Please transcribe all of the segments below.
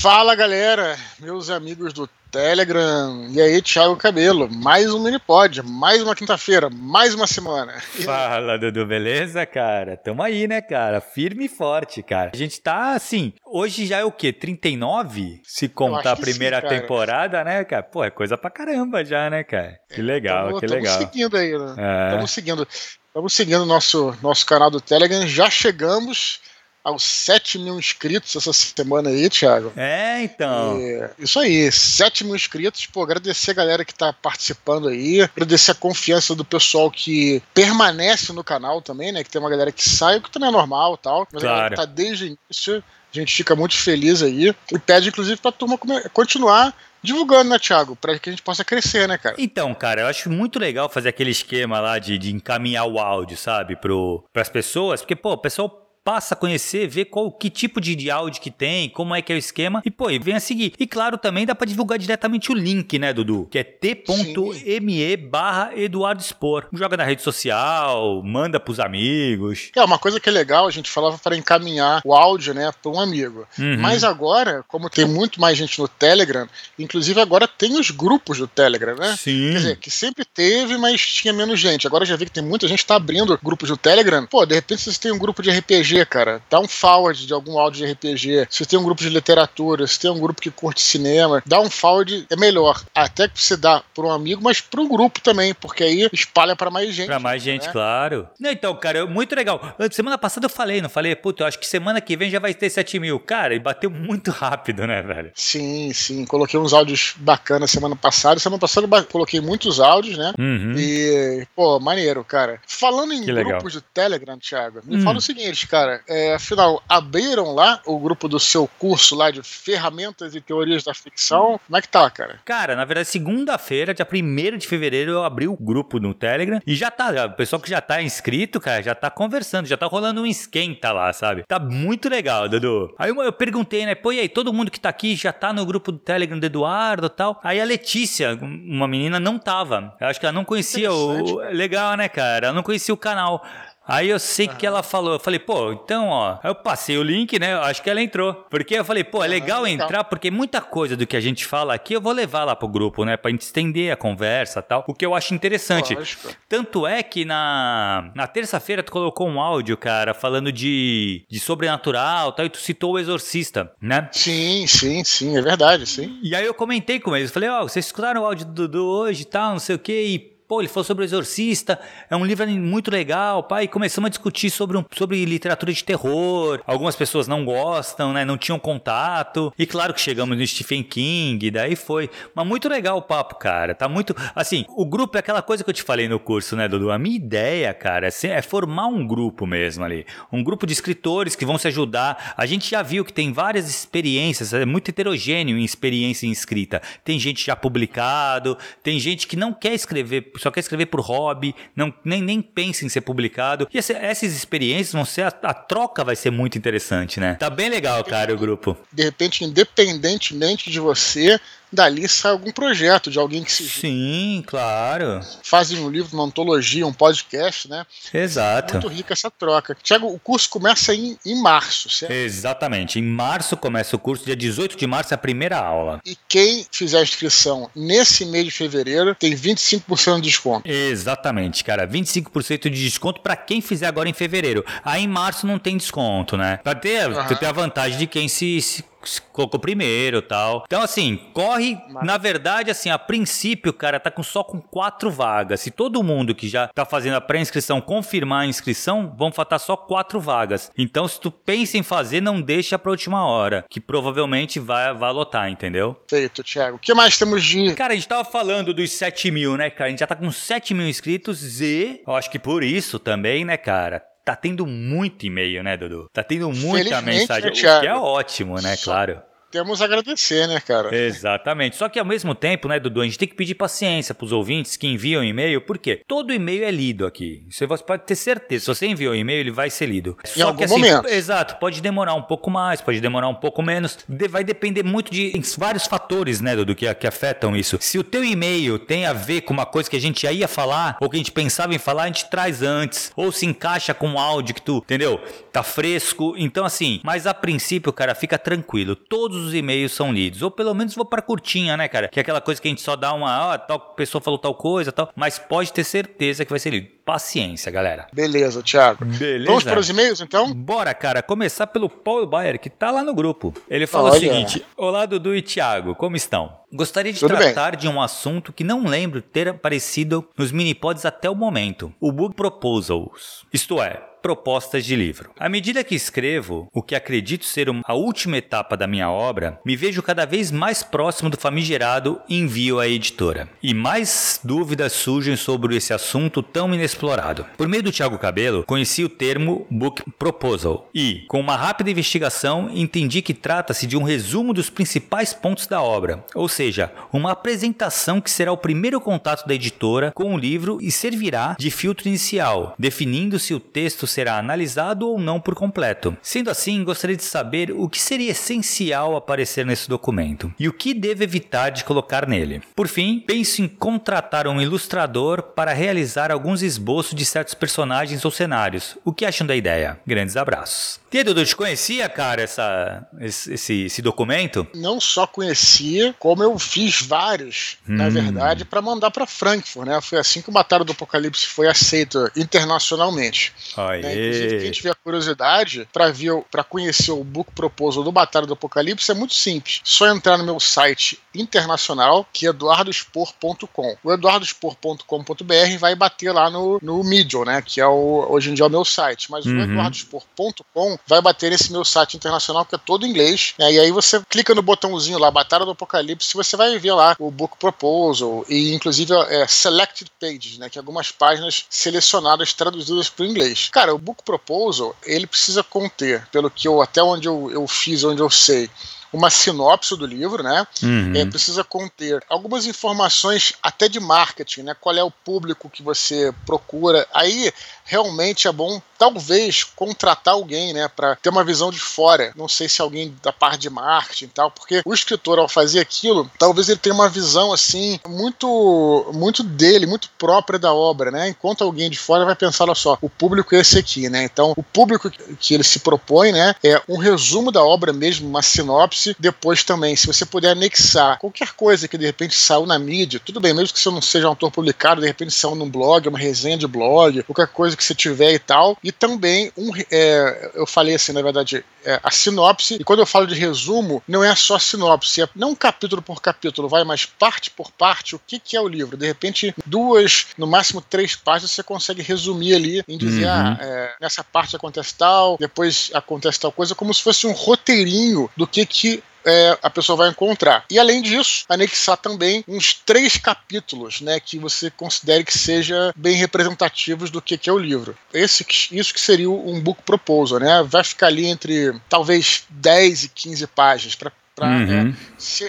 Fala galera, meus amigos do Telegram. E aí, Thiago Cabelo, mais um Minipod, mais uma quinta-feira, mais uma semana. Fala, Dudu, beleza, cara? Tamo aí, né, cara? Firme e forte, cara. A gente tá assim, hoje já é o quê? 39? Se contar a primeira sim, temporada, né, cara? Pô, é coisa pra caramba já, né, cara? Que legal, tamo, que tamo legal. Estamos seguindo aí, né? Estamos é. seguindo. Estamos seguindo nosso nosso canal do Telegram, já chegamos aos 7 mil inscritos essa semana aí, Thiago. É, então. E, isso aí, 7 mil inscritos. Pô, agradecer a galera que tá participando aí, agradecer a confiança do pessoal que permanece no canal também, né? Que tem uma galera que sai, o que também é normal tal. Mas claro. a galera que tá desde o início. A gente fica muito feliz aí e pede, inclusive, pra turma continuar divulgando, né, Thiago? Pra que a gente possa crescer, né, cara? Então, cara, eu acho muito legal fazer aquele esquema lá de, de encaminhar o áudio, sabe, pro, pras pessoas, porque, pô, o pessoal passa a conhecer, ver qual que tipo de, de áudio que tem, como é que é o esquema e pô, vem a seguir. E claro, também dá para divulgar diretamente o link, né, Dudu? Que é t.me barra Eduardo Expor. Joga na rede social, manda pros amigos. É, uma coisa que é legal, a gente falava para encaminhar o áudio, né, para um amigo. Uhum. Mas agora, como tem muito mais gente no Telegram, inclusive agora tem os grupos do Telegram, né? Sim. Quer dizer, que sempre teve, mas tinha menos gente. Agora já vi que tem muita gente tá abrindo grupos do Telegram. Pô, de repente você tem um grupo de RPG RPG, cara, dá um forward de algum áudio de RPG. Se tem um grupo de literatura, se tem um grupo que curte cinema, dá um forward é melhor. Até que você dá por um amigo, mas para um grupo também, porque aí espalha para mais gente. Para mais gente, né? claro. Não, então, cara, muito legal. Semana passada eu falei, não falei, puta, eu acho que semana que vem já vai ter 7 mil. Cara, e bateu muito rápido, né, velho? Sim, sim. Coloquei uns áudios bacanas semana passada. Semana passada eu coloquei muitos áudios, né? Uhum. E, pô, maneiro, cara. Falando em que grupos legal. de Telegram, Thiago, me hum. fala o seguinte, cara cara, é, afinal, abriram lá o grupo do seu curso lá de ferramentas e teorias da ficção. Como é que tá, cara? Cara, na verdade, segunda-feira, dia 1 de fevereiro, eu abri o grupo no Telegram e já tá, o pessoal que já tá inscrito, cara, já tá conversando, já tá rolando um esquenta lá, sabe? Tá muito legal, Dudu. Aí eu, eu perguntei, né, pô, e aí, todo mundo que tá aqui já tá no grupo do Telegram do Eduardo e tal. Aí a Letícia, uma menina, não tava. Eu acho que ela não conhecia o. Legal, né, cara? Ela não conhecia o canal. Aí eu sei uhum. que ela falou, eu falei, pô, então, ó, eu passei o link, né? Eu acho que ela entrou. Porque eu falei, pô, é legal uhum, entrar, porque muita coisa do que a gente fala aqui eu vou levar lá pro grupo, né? Pra gente estender a conversa tal. O que eu acho interessante. Lógico. Tanto é que na, na terça-feira tu colocou um áudio, cara, falando de, de sobrenatural tal, e tu citou o exorcista, né? Sim, sim, sim, é verdade, sim. E aí eu comentei com eles, falei, ó, oh, vocês escutaram o áudio do Dudu hoje e tal, não sei o quê, e Pô, ele falou sobre o Exorcista, é um livro muito legal, pai. Começamos a discutir sobre, um, sobre literatura de terror. Algumas pessoas não gostam, né? Não tinham contato. E claro que chegamos no Stephen King, daí foi. Mas muito legal o papo, cara. Tá muito. Assim, o grupo é aquela coisa que eu te falei no curso, né, Dudu? A minha ideia, cara, é, é formar um grupo mesmo ali. Um grupo de escritores que vão se ajudar. A gente já viu que tem várias experiências, é muito heterogêneo em experiência em escrita. Tem gente já publicado, tem gente que não quer escrever só quer escrever por hobby, não, nem, nem pensa em ser publicado. E essa, essas experiências vão ser. A, a, troca vai ser muito interessante, né? Tá bem legal, cara, o grupo. De repente, independentemente de você, dali sai algum projeto de alguém que se. Sim, claro. Fazem um livro, uma antologia, um podcast, né? Exato. É muito rica essa troca. Tiago, o curso começa em, em março, certo? Exatamente. Em março começa o curso, dia 18 de março é a primeira aula. E quem fizer a inscrição nesse mês de fevereiro tem 25% de desconto. Exatamente, cara. 25% de desconto para quem fizer agora em fevereiro. Aí em março não tem desconto, né? Pra ter, uhum. ter a vantagem de quem se, se colocou primeiro tal. Então, assim, corre. Mas... Na verdade, assim, a princípio, cara, tá com só com quatro vagas. Se todo mundo que já tá fazendo a pré-inscrição confirmar a inscrição, vão faltar só quatro vagas. Então, se tu pensa em fazer, não deixa pra última hora, que provavelmente vai, vai lotar, entendeu? Feito, Thiago. O que mais temos de. Cara, a gente tava falando dos 7 mil, né, cara? A gente já tá com 7 mil inscritos e eu acho que por isso também, né, cara? Tá tendo muito e-mail, né, Dudu? Tá tendo muita mensagem, né, o que é ótimo, né, claro temos a agradecer, né, cara? Exatamente. Só que ao mesmo tempo, né, Dudu, a gente tem que pedir paciência pros ouvintes que enviam e-mail, porque todo e-mail é lido aqui. Você pode ter certeza. Se você enviou um e-mail, ele vai ser lido. Em Só algum que, assim, momento. Exato. Pode demorar um pouco mais, pode demorar um pouco menos. Vai depender muito de vários fatores, né, Dudu, que, que afetam isso. Se o teu e-mail tem a ver com uma coisa que a gente já ia falar, ou que a gente pensava em falar, a gente traz antes. Ou se encaixa com um áudio que tu, entendeu? Tá fresco. Então, assim, mas a princípio, cara, fica tranquilo. Todos os e-mails são lidos. Ou pelo menos vou para curtinha, né, cara? Que é aquela coisa que a gente só dá uma, ó, tal pessoa falou tal coisa, tal. Mas pode ter certeza que vai ser lido. Paciência, galera. Beleza, Thiago. Beleza. Vamos para os e-mails, então? Bora, cara. Começar pelo Paulo Bayer, que tá lá no grupo. Ele falou Olha. o seguinte: Olá, Dudu e Thiago, como estão? Gostaria de Tudo tratar bem. de um assunto que não lembro ter aparecido nos minipods até o momento: o Book Proposals. Isto é, propostas de livro. À medida que escrevo o que acredito ser a última etapa da minha obra, me vejo cada vez mais próximo do famigerado envio à editora. E mais dúvidas surgem sobre esse assunto tão inexplorado. Por meio do Tiago Cabelo, conheci o termo Book Proposal e, com uma rápida investigação, entendi que trata-se de um resumo dos principais pontos da obra, ou seja, uma apresentação que será o primeiro contato da editora com o livro e servirá de filtro inicial, definindo se o texto será analisado ou não por completo. Sendo assim, gostaria de saber o que seria essencial aparecer nesse documento e o que devo evitar de colocar nele. Por fim, penso em contratar um ilustrador para realizar alguns esboços de certos personagens ou cenários. O que acham da ideia? Grandes abraços. E Dudu, te conhecia, cara, essa, esse, esse, documento? Não só conhecia, como eu fiz vários, hum. na verdade, para mandar para Frankfurt, né? Foi assim que o Batalha do Apocalipse foi aceito internacionalmente. Né? Inclusive, quem tiver curiosidade para ver, para conhecer o book proposal do Batalha do Apocalipse é muito simples. Só entrar no meu site internacional, que é eduardospor.com. O eduardospor.com.br vai bater lá no, no Medium, né? Que é o, hoje em dia é o meu site. Mas uhum. o eduardospor.com vai bater nesse meu site internacional, que é todo em inglês. Né? E aí você clica no botãozinho lá, Batalha do Apocalipse, você vai ver lá o Book Proposal e inclusive é, Selected Pages, né? Que é algumas páginas selecionadas traduzidas para o inglês. Cara, o Book Proposal, ele precisa conter, pelo que eu, até onde eu, eu fiz, onde eu sei, uma sinopse do livro, né? Uhum. É, precisa conter algumas informações até de marketing, né? Qual é o público que você procura. Aí realmente é bom talvez contratar alguém, né, para ter uma visão de fora. Não sei se alguém da parte de marketing e tal, porque o escritor ao fazer aquilo, talvez ele tenha uma visão assim muito muito dele, muito própria da obra, né? Enquanto alguém de fora vai pensar, olha só, o público é esse aqui, né? Então, o público que ele se propõe, né, é um resumo da obra mesmo, uma sinopse. Depois também, se você puder anexar qualquer coisa que de repente saiu na mídia, tudo bem, mesmo que você não seja um autor publicado, de repente saiu num blog, uma resenha de blog, qualquer coisa que você tiver e tal. E também, um, é, eu falei assim, na verdade, é, a sinopse. E quando eu falo de resumo, não é só sinopse, é não capítulo por capítulo, vai mais parte por parte o que, que é o livro. De repente, duas, no máximo três páginas, você consegue resumir ali em dizer, uhum. ah, é, nessa parte acontece tal, depois acontece tal coisa, como se fosse um roteirinho do que, que é, a pessoa vai encontrar. E além disso, anexar também uns três capítulos, né, que você considere que seja bem representativos do que, que é o livro. Esse, isso que seria um book proposal, né? Vai ficar ali entre talvez 10 e 15 páginas para Pra, uhum. né,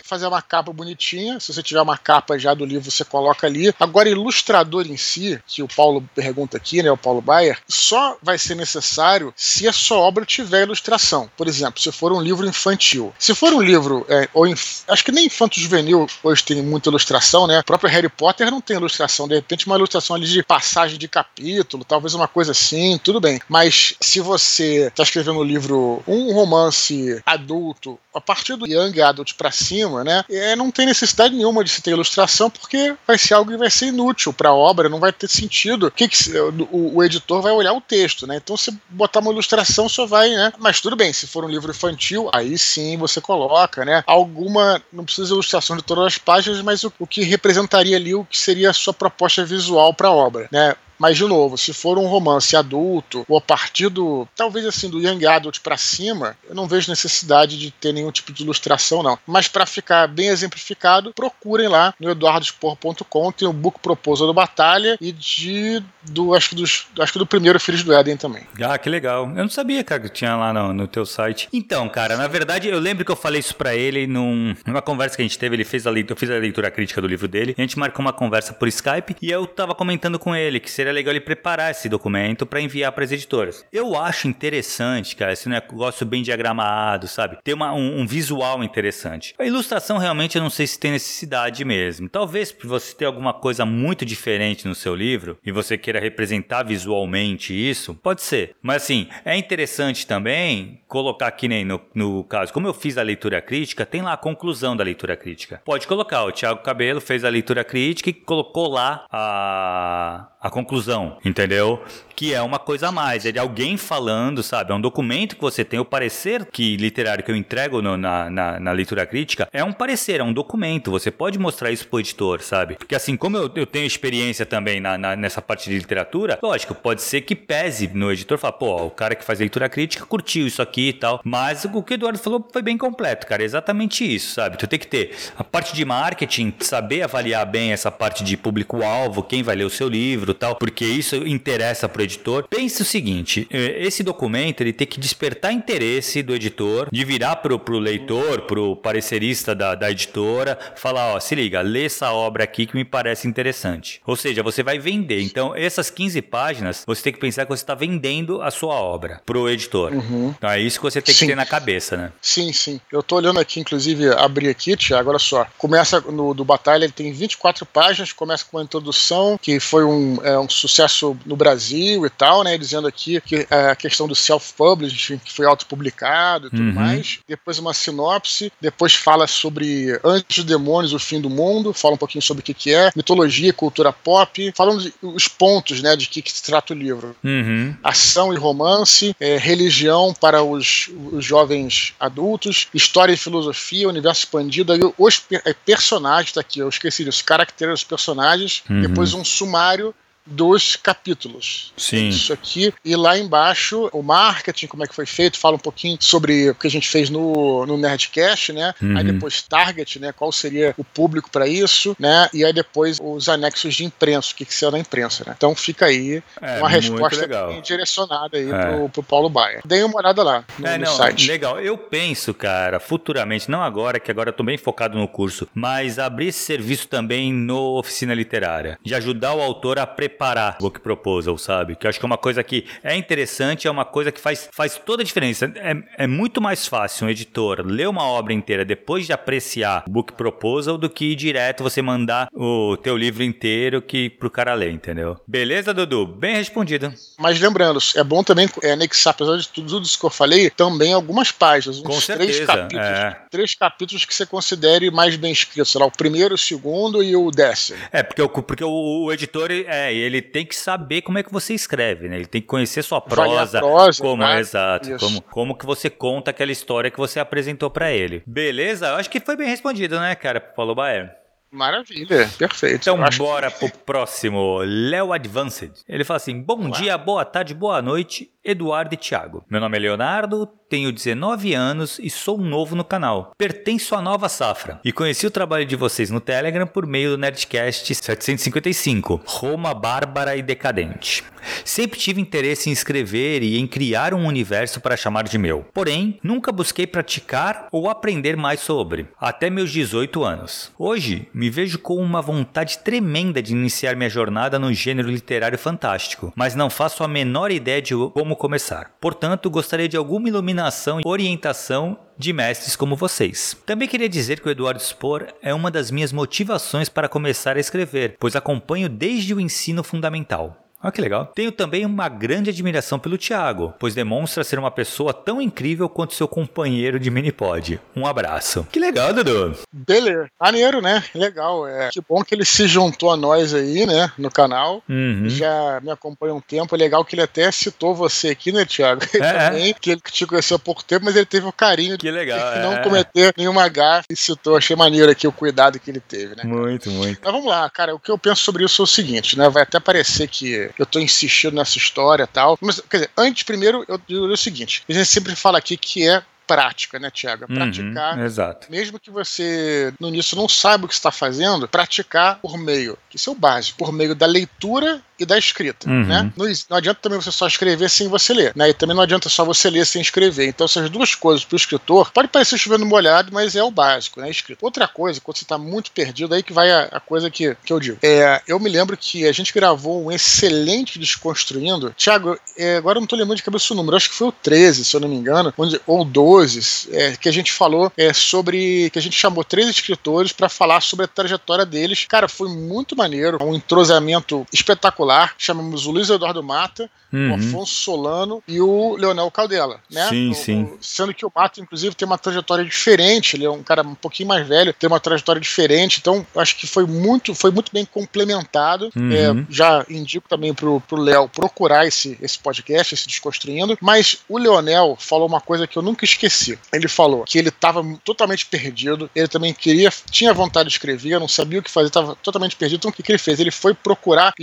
fazer uma capa bonitinha. Se você tiver uma capa já do livro, você coloca ali. Agora, ilustrador em si, que o Paulo pergunta aqui, né? O Paulo Bayer, só vai ser necessário se a sua obra tiver ilustração. Por exemplo, se for um livro infantil. Se for um livro, é, ou inf... acho que nem infanto juvenil hoje tem muita ilustração, né? O próprio Harry Potter não tem ilustração. De repente, uma ilustração ali de passagem de capítulo, talvez uma coisa assim, tudo bem. Mas se você está escrevendo um livro, um romance adulto, a partir do Young Adult para cima, né? É, não tem necessidade nenhuma de se ter ilustração, porque vai ser algo que vai ser inútil para a obra, não vai ter sentido. Que que, o, o, editor vai olhar o texto, né? Então, se botar uma ilustração, só vai, né? Mas tudo bem, se for um livro infantil, aí sim você coloca, né? Alguma, não precisa de ilustração de todas as páginas, mas o, o que representaria ali o que seria a sua proposta visual para a obra, né? Mas, de novo, se for um romance adulto, ou a partir do, talvez assim, do Young Adult para cima, eu não vejo necessidade de ter nenhum tipo de ilustração, não. Mas para ficar bem exemplificado, procurem lá no eduardospor.com, tem o book proposal do Batalha e de, do, acho que, dos, acho que do primeiro Filhos do Éden também. Ah, que legal. Eu não sabia, cara, que tinha lá no, no teu site. Então, cara, na verdade, eu lembro que eu falei isso para ele num, numa conversa que a gente teve, ele fez a leitura, eu fiz a leitura crítica do livro dele, a gente marcou uma conversa por Skype e eu tava comentando com ele que seria seria legal ele preparar esse documento para enviar para as editoras. Eu acho interessante, cara, esse negócio bem diagramado, sabe? Ter uma, um, um, visual interessante. A ilustração realmente eu não sei se tem necessidade mesmo. Talvez você ter alguma coisa muito diferente no seu livro e você queira representar visualmente isso, pode ser. Mas assim, é interessante também colocar que nem no, no caso, como eu fiz a leitura crítica, tem lá a conclusão da leitura crítica. Pode colocar, o Thiago Cabelo fez a leitura crítica e colocou lá a, a conclusão, entendeu? Que é uma coisa a mais, é de alguém falando, sabe? É um documento que você tem, o parecer que literário que eu entrego no, na, na, na, leitura crítica é um parecer, é um documento. Você pode mostrar isso pro editor, sabe? Porque assim, como eu, eu tenho experiência também na, na, nessa parte de literatura, lógico, pode ser que pese no editor falar, pô, o cara que faz leitura crítica curtiu isso aqui e tal. Mas o que o Eduardo falou foi bem completo, cara. É exatamente isso, sabe? Tu tem que ter a parte de marketing, saber avaliar bem essa parte de público-alvo, quem vai ler o seu livro tal, porque isso interessa pro editor. Pense o seguinte: eh, esse documento ele tem que despertar interesse do editor, de virar pro, pro leitor, pro parecerista da, da editora, falar: ó, se liga, lê essa obra aqui que me parece interessante. Ou seja, você vai vender. Então, essas 15 páginas, você tem que pensar que você está vendendo a sua obra pro editor. Uhum. Então, é isso que você tem que sim. ter na cabeça, né? Sim, sim. Eu tô olhando aqui, inclusive, abri aqui, Tiago, olha só. Começa no do Batalha, ele tem 24 páginas, começa com uma introdução, que foi um, é, um sucesso no Brasil e tal, né? Dizendo aqui que é, a questão do self-publishing, que foi autopublicado e tudo uhum. mais. Depois uma sinopse, depois fala sobre Anjos e Demônios, o fim do mundo, fala um pouquinho sobre o que, que é, mitologia, cultura pop, falando os pontos, né, de que, que se trata o livro. Uhum. Ação e romance, é, religião para os, os jovens adultos, história e filosofia, universo expandido, aí os é, personagens, tá aqui, eu esqueci disso, caracteres dos personagens, uhum. depois um sumário dos capítulos. Sim. Isso aqui. E lá embaixo, o marketing, como é que foi feito, fala um pouquinho sobre o que a gente fez no, no Nerdcast, né? Uhum. Aí depois target, né? Qual seria o público para isso, né? E aí depois os anexos de imprensa, o que, que será na imprensa, né? Então fica aí é, uma resposta direcionada aí é. pro, pro Paulo Baia. Dei uma olhada lá no, é, no não, site. Legal. Eu penso, cara, futuramente, não agora, que agora eu tô bem focado no curso, mas abrir esse serviço também no Oficina Literária, de ajudar o autor a preparar preparar o book proposal, sabe? Que eu acho que é uma coisa que é interessante, é uma coisa que faz, faz toda a diferença. É, é muito mais fácil um editor ler uma obra inteira depois de apreciar o book proposal do que ir direto você mandar o teu livro inteiro que pro cara ler, entendeu? Beleza, Dudu? Bem respondido. Mas lembrando, é bom também é, anexar, apesar de tudo isso que eu falei, também algumas páginas, uns Com três certeza, capítulos. É. Três capítulos que você considere mais bem escritos, sei lá, o primeiro, o segundo e o décimo. É, porque o, porque o, o editor, é, ele tem que saber como é que você escreve, né? Ele tem que conhecer sua prosa, prosa como né? exato, como, como que você conta aquela história que você apresentou para ele. Beleza? Eu acho que foi bem respondido, né, cara, Paulo Baer? Maravilha, perfeito. Então bora que... pro próximo, Léo Advanced. Ele fala assim: Bom Olá. dia, boa tarde, boa noite, Eduardo e Thiago. Meu nome é Leonardo, tenho 19 anos e sou novo no canal. Pertenço à nova safra e conheci o trabalho de vocês no Telegram por meio do Nerdcast 755, Roma Bárbara e Decadente. Sempre tive interesse em escrever e em criar um universo para chamar de meu. Porém, nunca busquei praticar ou aprender mais sobre, até meus 18 anos. Hoje, me vejo com uma vontade tremenda de iniciar minha jornada no gênero literário fantástico, mas não faço a menor ideia de como começar. Portanto, gostaria de alguma iluminação e orientação de mestres como vocês. Também queria dizer que o Eduardo Spor é uma das minhas motivações para começar a escrever, pois acompanho desde o ensino fundamental. Olha que legal. Tenho também uma grande admiração pelo Thiago, pois demonstra ser uma pessoa tão incrível quanto seu companheiro de minipod. Um abraço. Que legal, Dudu. Beleza. Maneiro, né? Legal. É. Que bom que ele se juntou a nós aí, né? No canal. Uhum. Já me acompanha um tempo. É legal que ele até citou você aqui, né, Thiago? É, também, que ele te conheceu há pouco tempo, mas ele teve o carinho que legal, de é. não cometer nenhuma gafe e citou. Achei maneiro aqui o cuidado que ele teve, né? Muito, muito. Mas vamos lá, cara. O que eu penso sobre isso é o seguinte, né? Vai até parecer que eu tô insistindo nessa história e tal. Mas, quer dizer, antes, primeiro, eu digo o seguinte: a gente sempre fala aqui que é prática, né, Tiago? É uhum, praticar. Uhum, exato. Mesmo que você no início não saiba o que está fazendo, praticar por meio, que isso é o básico, por meio da leitura e da escrita, uhum. né? Não, não, adianta também você só escrever sem você ler, né? E também não adianta só você ler sem escrever. Então essas duas coisas para o escritor pode parecer chovendo molhado, mas é o básico, né? Escrita. Outra coisa, quando você está muito perdido, aí que vai a, a, coisa que, que eu digo. É, eu me lembro que a gente gravou um excelente Desconstruindo. Tiago, é, agora eu não estou lembrando de cabeça o número, acho que foi o 13, se eu não me engano, onde, ou 12, é, que a gente falou é, sobre. que a gente chamou três escritores para falar sobre a trajetória deles. Cara, foi muito maneiro, um entrosamento espetacular regular, chamamos o Luiz Eduardo Mata, uhum. o Afonso Solano e o Leonel Caldela, né? Sim, o, sim. O, sendo que o Mata, inclusive, tem uma trajetória diferente, ele é um cara um pouquinho mais velho, tem uma trajetória diferente, então acho que foi muito, foi muito bem complementado. Uhum. É, já indico também pro, pro Léo procurar esse, esse podcast, esse Desconstruindo, mas o Leonel falou uma coisa que eu nunca esqueci. Ele falou que ele estava totalmente perdido, ele também queria, tinha vontade de escrever, não sabia o que fazer, estava totalmente perdido, então o que, que ele fez? Ele foi procurar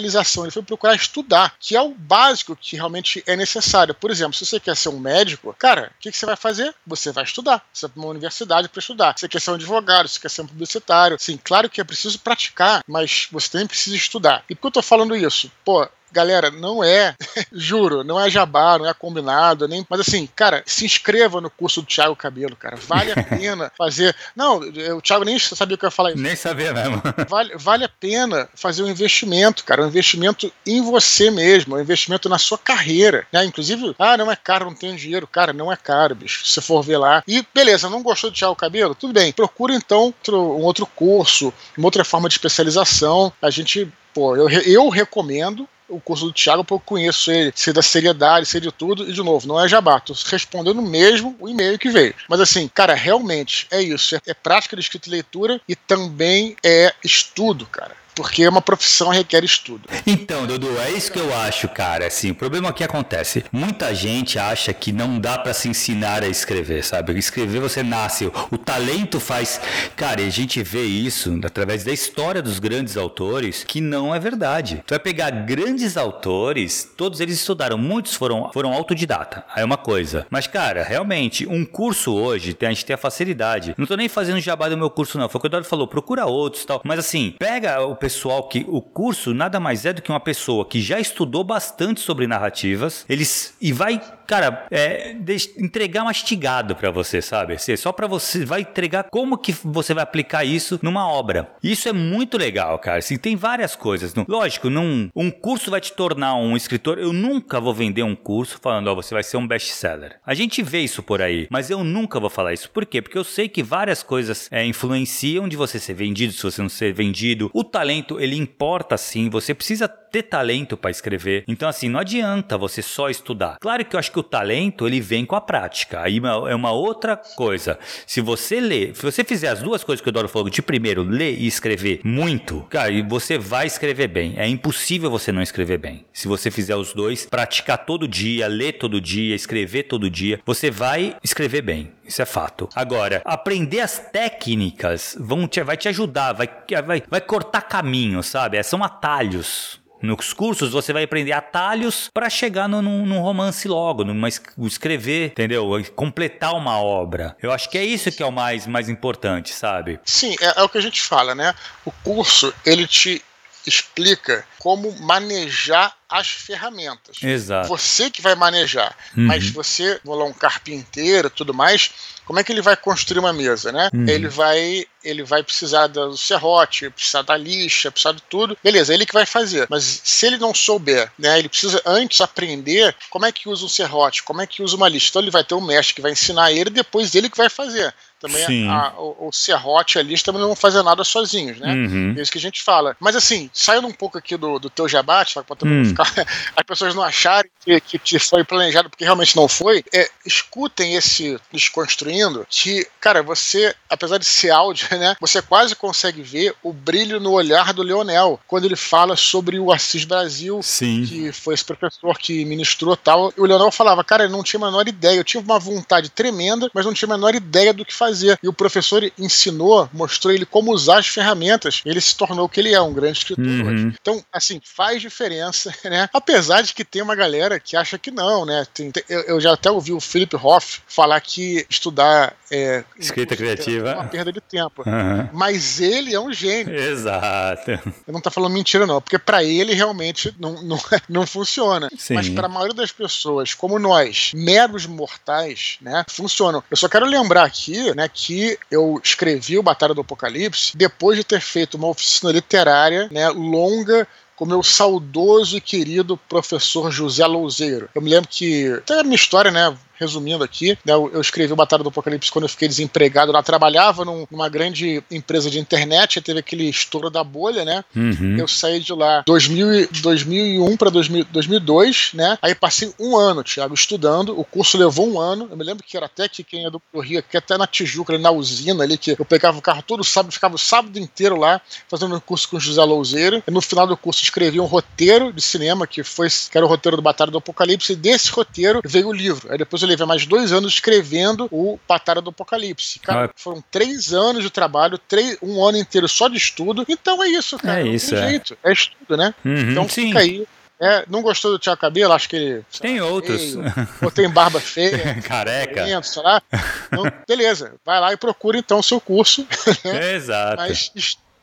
especialização, ele foi procurar estudar, que é o básico que realmente é necessário. Por exemplo, se você quer ser um médico, cara, o que, que você vai fazer? Você vai estudar. Você vai para uma universidade para estudar. Você quer ser um advogado, você quer ser um publicitário. Sim, claro que é preciso praticar, mas você também precisa estudar. E por que eu tô falando isso? Pô, Galera, não é, juro, não é jabá, não é combinado, nem. Mas assim, cara, se inscreva no curso do Thiago Cabelo, cara. Vale a pena fazer. Não, o Thiago nem sabia o que eu ia falar isso. Nem sabia mesmo. Vale, vale a pena fazer um investimento, cara. Um investimento em você mesmo, um investimento na sua carreira. Né? Inclusive, ah, não é caro, não tenho dinheiro. Cara, não é caro, bicho. Se for ver lá. E beleza, não gostou do Thiago Cabelo? Tudo bem. Procura então outro, um outro curso, uma outra forma de especialização. A gente, pô, eu, eu recomendo o curso do Thiago, porque eu conheço ele, sei da seriedade, sei de tudo, e de novo, não é jabá, tô respondendo mesmo o e-mail que veio. Mas assim, cara, realmente é isso, é, é prática de escrita e leitura e também é estudo, cara porque uma profissão requer estudo. Então, Dudu, é isso que eu acho, cara. Assim, o problema que acontece, muita gente acha que não dá para se ensinar a escrever, sabe? Escrever você nasce, o talento faz. Cara, e a gente vê isso através da história dos grandes autores, que não é verdade. Tu vai pegar grandes autores, todos eles estudaram, muitos foram foram autodidata. Aí é uma coisa. Mas cara, realmente, um curso hoje, a gente tem a facilidade. Não tô nem fazendo jabá do meu curso não, foi o que o Eduardo falou, procura outros, tal. Mas assim, pega o pessoal que o curso nada mais é do que uma pessoa que já estudou bastante sobre narrativas, eles e vai cara, é, entregar mastigado para você, sabe? Assim, só para você vai entregar como que você vai aplicar isso numa obra. Isso é muito legal, cara. Assim, tem várias coisas. Lógico, num, um curso vai te tornar um escritor. Eu nunca vou vender um curso falando, ó, você vai ser um best-seller. A gente vê isso por aí, mas eu nunca vou falar isso. Por quê? Porque eu sei que várias coisas é, influenciam de você ser vendido, se você não ser vendido. O talento, ele importa sim. Você precisa ter talento para escrever. Então, assim, não adianta você só estudar. Claro que eu acho que o talento ele vem com a prática. Aí é uma outra coisa. Se você ler, se você fizer as duas coisas que o Doro falou, de primeiro ler e escrever muito, cara, você vai escrever bem. É impossível você não escrever bem. Se você fizer os dois, praticar todo dia, ler todo dia, escrever todo dia, você vai escrever bem. Isso é fato. Agora, aprender as técnicas vão te, vai te ajudar, vai, vai, vai cortar caminho, sabe? São atalhos. Nos cursos você vai aprender atalhos para chegar no, num, num, romance logo, numa escrever, entendeu? Completar uma obra. Eu acho que é isso que é o mais, mais importante, sabe? Sim, é, é o que a gente fala, né? O curso ele te explica como manejar as ferramentas. Exato. Você que vai manejar. Uhum. Mas você, vou lá, um carpinteiro tudo mais, como é que ele vai construir uma mesa, né? Uhum. Ele vai ele vai precisar do serrote, precisar da lixa, precisar de tudo. Beleza, ele que vai fazer. Mas se ele não souber, né, ele precisa antes aprender como é que usa um serrote, como é que usa uma lixa. Então ele vai ter um mestre que vai ensinar ele, depois ele que vai fazer também a, o, o serrote ali também não vão fazer nada sozinhos, né? Uhum. É isso que a gente fala. Mas assim, saindo um pouco aqui do, do teu jabate, hum. ficar, as pessoas não acharem que, que te foi planejado porque realmente não foi, é, escutem esse Desconstruindo, que, cara, você, apesar de ser áudio, né, você quase consegue ver o brilho no olhar do Leonel, quando ele fala sobre o Assis Brasil, Sim. que foi esse professor que ministrou tal. E o Leonel falava, cara, eu não tinha a menor ideia, eu tive uma vontade tremenda, mas não tinha a menor ideia do que fazer fazer. E o professor ensinou, mostrou ele como usar as ferramentas. Ele se tornou o que ele é, um grande escritor uhum. hoje. Então, assim, faz diferença, né? Apesar de que tem uma galera que acha que não, né? Tem, tem, eu, eu, já até ouvi o Philip Hoff falar que estudar é, escrita criativa é uma perda de tempo. Uhum. Mas ele é um gênio. Exato. Eu não tá falando mentira, não, porque para ele realmente não, não, não funciona. Sim. Mas para a maioria das pessoas, como nós, meros mortais, né, funcionam. Eu só quero lembrar aqui, né, que eu escrevi o Batalha do Apocalipse depois de ter feito uma oficina literária, né, longa com meu saudoso e querido professor José Louzeiro. Eu me lembro que, até a minha história, né, resumindo aqui, né, eu, escrevi o Batalha do Apocalipse quando eu fiquei desempregado lá, trabalhava num, numa grande empresa de internet, teve aquele estouro da bolha, né? Uhum. Eu saí de lá 2000, 2001 para 2002, né? Aí passei um ano, Thiago, estudando, o curso levou um ano, eu me lembro que era até que quem é do Rio, que até na Tijuca, ali na usina ali, que eu pegava o carro todo sábado, ficava o sábado inteiro lá, fazendo um curso com o José Louzeiro, e no final do curso escrevi um roteiro de cinema, que foi, que era o roteiro do Batalha do Apocalipse, e desse roteiro veio o livro. Aí depois eu levei mais dois anos escrevendo o Batalha do Apocalipse. Cara, ah. foram três anos de trabalho, três, um ano inteiro só de estudo. Então é isso, cara. É isso, é. jeito. É estudo, né? Uhum, então sim. fica aí. É, não gostou do Tiago Cabelo? Acho que ele. Tem outros. ou tem barba feia. Careca. sei lá. Então, beleza. Vai lá e procura então o seu curso. Né? Exato. Mas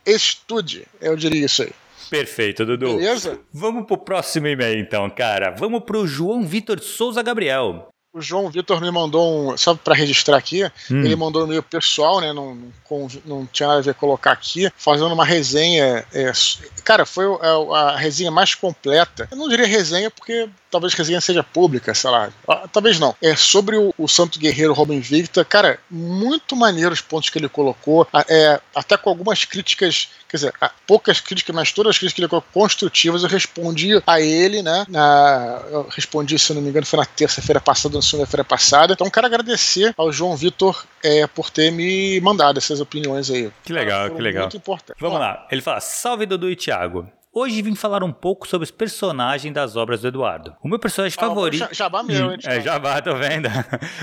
estude, eu diria isso aí. Perfeito, Dudu. Beleza? Vamos pro próximo e-mail então, cara. Vamos pro João Vitor Souza Gabriel. O João Vitor me mandou um. Só para registrar aqui, hum. ele mandou um e-mail pessoal, né? Não, não, não, tinha nada a ver colocar aqui, fazendo uma resenha. É, cara, foi a, a, resenha mais completa. Eu não diria resenha porque talvez a resenha seja pública, sei lá. Ah, talvez não. É sobre o, o Santo Guerreiro Robin Victor. Cara, muito maneiro os pontos que ele colocou. É, até com algumas críticas, quer dizer, poucas críticas, mas todas as críticas que ele colocou construtivas, eu respondi a ele, né? Na, eu respondi, se não me engano, foi na terça-feira passada, na segunda-feira passada. Então, quero agradecer ao João Vitor é, por ter me mandado essas opiniões aí. Que legal, que legal. Muito importante. Vamos lá. Ele fala: Salve Dudu e Thiago. Hoje vim falar um pouco sobre os personagens das obras do Eduardo. O meu personagem ah, favorito. Jabá meu, hein? É, Jabá, tô vendo.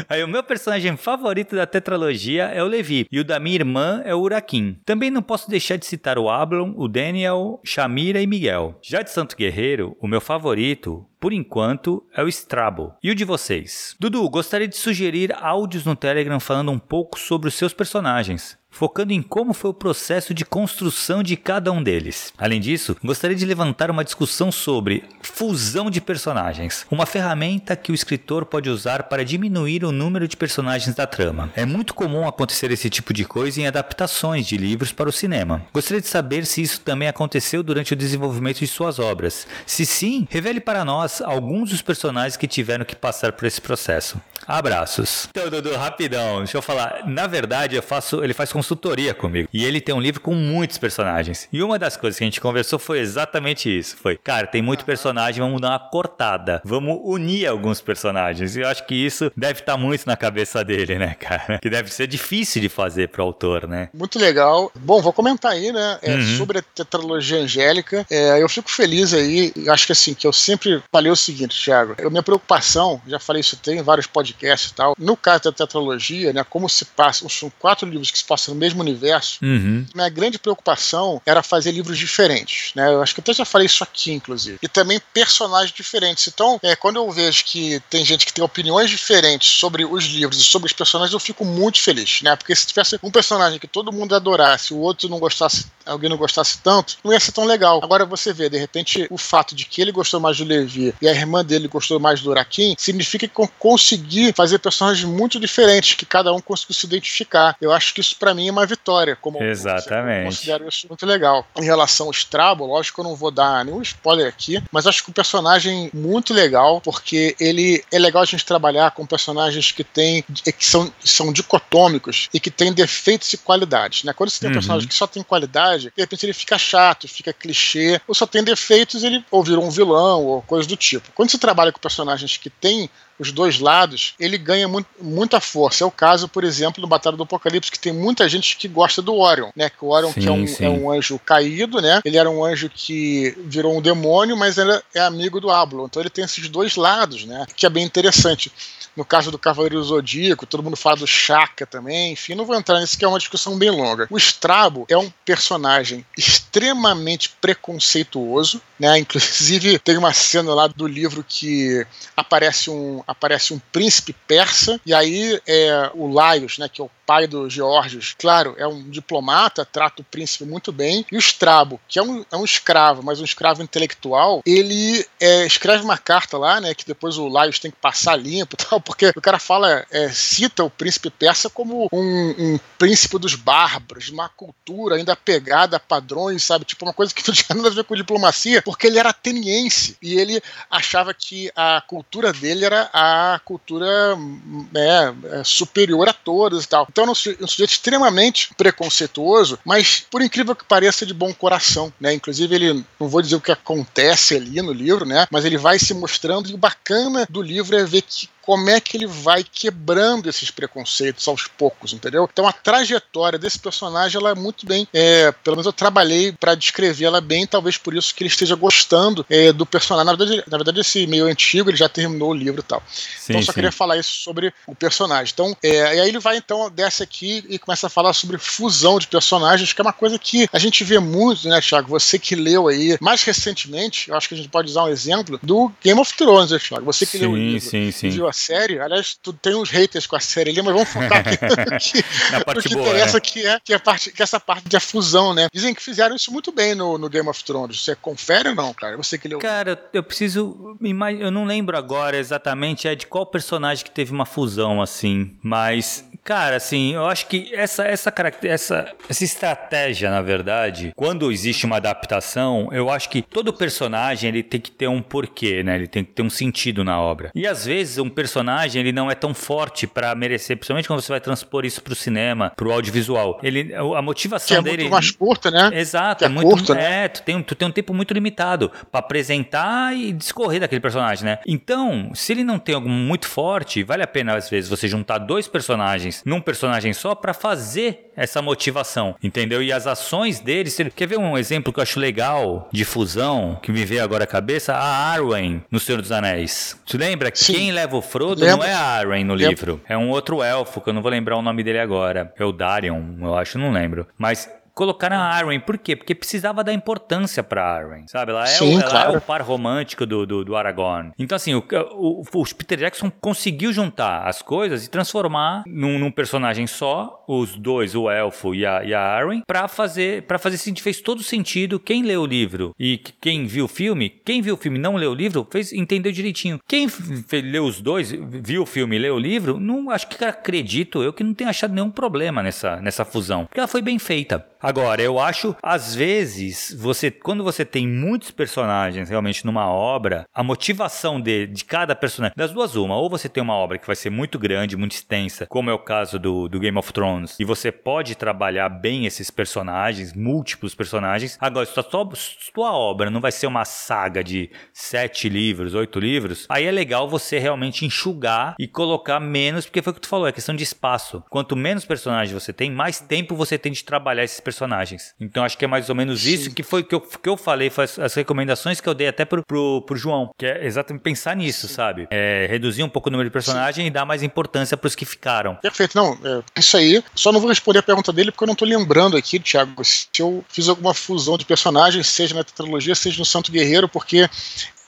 Aí, o meu personagem favorito da tetralogia é o Levi, e o da minha irmã é o Urakin. Também não posso deixar de citar o Ablon, o Daniel, Shamira e Miguel. Já de Santo Guerreiro, o meu favorito, por enquanto, é o Strabo. E o de vocês? Dudu, gostaria de sugerir áudios no Telegram falando um pouco sobre os seus personagens focando em como foi o processo de construção de cada um deles. Além disso, gostaria de levantar uma discussão sobre fusão de personagens, uma ferramenta que o escritor pode usar para diminuir o número de personagens da trama. É muito comum acontecer esse tipo de coisa em adaptações de livros para o cinema. Gostaria de saber se isso também aconteceu durante o desenvolvimento de suas obras. Se sim, revele para nós alguns dos personagens que tiveram que passar por esse processo. Abraços. Então, Dudu, rapidão, deixa eu falar. Na verdade, eu faço, ele faz consultoria comigo. E ele tem um livro com muitos personagens. E uma das coisas que a gente conversou foi exatamente isso. Foi, cara, tem muito personagem, vamos dar uma cortada. Vamos unir alguns personagens. E eu acho que isso deve estar muito na cabeça dele, né, cara? Que deve ser difícil de fazer pro autor, né? Muito legal. Bom, vou comentar aí, né, é, uhum. sobre a tetralogia angélica. É, eu fico feliz aí. Acho que assim, que eu sempre falei o seguinte, Thiago. Minha preocupação, já falei isso tem vários podcasts podcast e tal. No caso da tetralogia, né, como se passa, são quatro livros que se passam no mesmo universo, uhum. minha grande preocupação era fazer livros diferentes. Né? Eu acho que até já falei isso aqui, inclusive. E também personagens diferentes. Então, é, quando eu vejo que tem gente que tem opiniões diferentes sobre os livros e sobre os personagens, eu fico muito feliz, né? Porque se tivesse um personagem que todo mundo adorasse, o outro não gostasse, alguém não gostasse tanto, não ia ser tão legal. Agora você vê, de repente, o fato de que ele gostou mais do Levi e a irmã dele gostou mais do Urakin, significa que consegui fazer personagens muito diferentes, que cada um conseguiu se identificar. Eu acho que isso para mim é uma vitória. Como Exatamente. Eu considero isso muito legal. Em relação ao Strabo, lógico que eu não vou dar nenhum spoiler aqui, mas acho que o personagem muito legal, porque ele é legal a gente trabalhar com personagens que tem que são, são dicotômicos e que têm defeitos e qualidades. Né? Quando você tem um uhum. personagem que só tem qualidade, de repente ele fica chato, fica clichê, ou só tem defeitos, ele ou virou um vilão ou coisa do tipo. Quando você trabalha com personagens que têm os dois lados, ele ganha muito, muita força. É o caso, por exemplo, do Batalha do Apocalipse, que tem muita gente que gosta do Orion, né? Que o Orion sim, que é, um, é, um, anjo caído, né? Ele era um anjo que virou um demônio, mas ele é amigo do Ablon. Então ele tem esses dois lados, né? Que é bem interessante. No caso do Cavaleiro Zodíaco, todo mundo fala do Chaka também, enfim, não vou entrar nisso que é uma discussão bem longa. O Strabo é um personagem extremamente preconceituoso, né? Inclusive tem uma cena lá do livro que aparece um aparece um príncipe persa e aí é, o Laios, né, que é o pai do Georgios, claro, é um diplomata, trata o príncipe muito bem. E o Strabo, que é um, é um escravo, mas um escravo intelectual, ele é, escreve uma carta lá, né, que depois o Laios tem que passar limpo e tal, porque o cara fala, é, cita o príncipe persa como um, um príncipe dos bárbaros, uma cultura ainda pegada a padrões, sabe? Tipo, uma coisa que não tinha nada a ver com diplomacia, porque ele era ateniense e ele achava que a cultura dele era a cultura é, é superior a todas e tal. Então, é um sujeito extremamente preconceituoso, mas por incrível que pareça, de bom coração, né? Inclusive, ele, não vou dizer o que acontece ali no livro, né? Mas ele vai se mostrando e o bacana do livro é ver que como é que ele vai quebrando esses preconceitos aos poucos, entendeu? Então a trajetória desse personagem ela é muito bem, é, pelo menos eu trabalhei para descrever ela bem, talvez por isso que ele esteja gostando é, do personagem. Na verdade, na verdade, esse meio antigo ele já terminou o livro e tal. Sim, então só sim. queria falar isso sobre o personagem. Então, é, e aí ele vai então desce aqui e começa a falar sobre fusão de personagens, que é uma coisa que a gente vê muito, né, Thiago? Você que leu aí mais recentemente, eu acho que a gente pode usar um exemplo do Game of Thrones, né, Thiago? Você que sim, leu o livro, sim, sim. viu série. Aliás, tu tem uns haters com a série ali, mas vamos focar aqui Na parte que boa, interessa, né? que é, que, é parte, que é essa parte de fusão, né? Dizem que fizeram isso muito bem no, no Game of Thrones. Você confere ou não, cara? Você que leu. Cara, eu preciso. Eu não lembro agora exatamente é de qual personagem que teve uma fusão assim, mas Cara, assim, eu acho que essa, essa, essa, essa estratégia, na verdade, quando existe uma adaptação, eu acho que todo personagem ele tem que ter um porquê, né? Ele tem que ter um sentido na obra. E às vezes um personagem ele não é tão forte para merecer, principalmente quando você vai transpor isso pro cinema, pro audiovisual. Ele, a motivação que é dele. muito mais curta, né? Exato, que é, é muito, curto, né? É, tu tem, tu tem um tempo muito limitado para apresentar e discorrer daquele personagem, né? Então, se ele não tem algo muito forte, vale a pena às vezes você juntar dois personagens num personagem só para fazer essa motivação, entendeu? E as ações deles. Quer ver um exemplo que eu acho legal de fusão que me veio agora à cabeça? A Arwen no Senhor dos Anéis. Você lembra que quem leva o Frodo Lembra. não é a Arwen no livro, é um outro elfo que eu não vou lembrar o nome dele agora. É o Darion, eu acho, não lembro. Mas colocaram a Arwen. Por quê? Porque precisava dar importância pra Arwen, sabe? Ela é, Sim, o, ela claro. é o par romântico do, do, do Aragorn. Então, assim, o, o, o, Peter Jackson conseguiu juntar as coisas e transformar num, num personagem só, os dois, o Elfo e a, e a Arwen, pra fazer, pra fazer sentido, fez todo sentido. Quem leu o livro e quem viu o filme, quem viu o filme e não leu o livro, fez, entendeu direitinho. Quem leu os dois, viu o filme e leu o livro, não acho que acredito eu que não tenha achado nenhum problema nessa, nessa fusão. Porque ela foi bem feita. Agora, eu acho, às vezes, você quando você tem muitos personagens realmente numa obra, a motivação de, de cada personagem, das duas uma, ou você tem uma obra que vai ser muito grande, muito extensa, como é o caso do, do Game of Thrones, e você pode trabalhar bem esses personagens, múltiplos personagens. Agora, se a tua obra não vai ser uma saga de sete livros, oito livros, aí é legal você realmente enxugar e colocar menos, porque foi o que tu falou, é questão de espaço. Quanto menos personagens você tem, mais tempo você tem de trabalhar esses personagens personagens. Então acho que é mais ou menos Sim. isso que foi que eu, que eu falei, foi as recomendações que eu dei até pro, pro, pro João, que é exatamente pensar nisso, Sim. sabe? É, reduzir um pouco o número de personagens e dar mais importância pros que ficaram. Perfeito, não, é, isso aí. Só não vou responder a pergunta dele porque eu não tô lembrando aqui, Thiago, se eu fiz alguma fusão de personagens, seja na tetralogia, seja no Santo Guerreiro, porque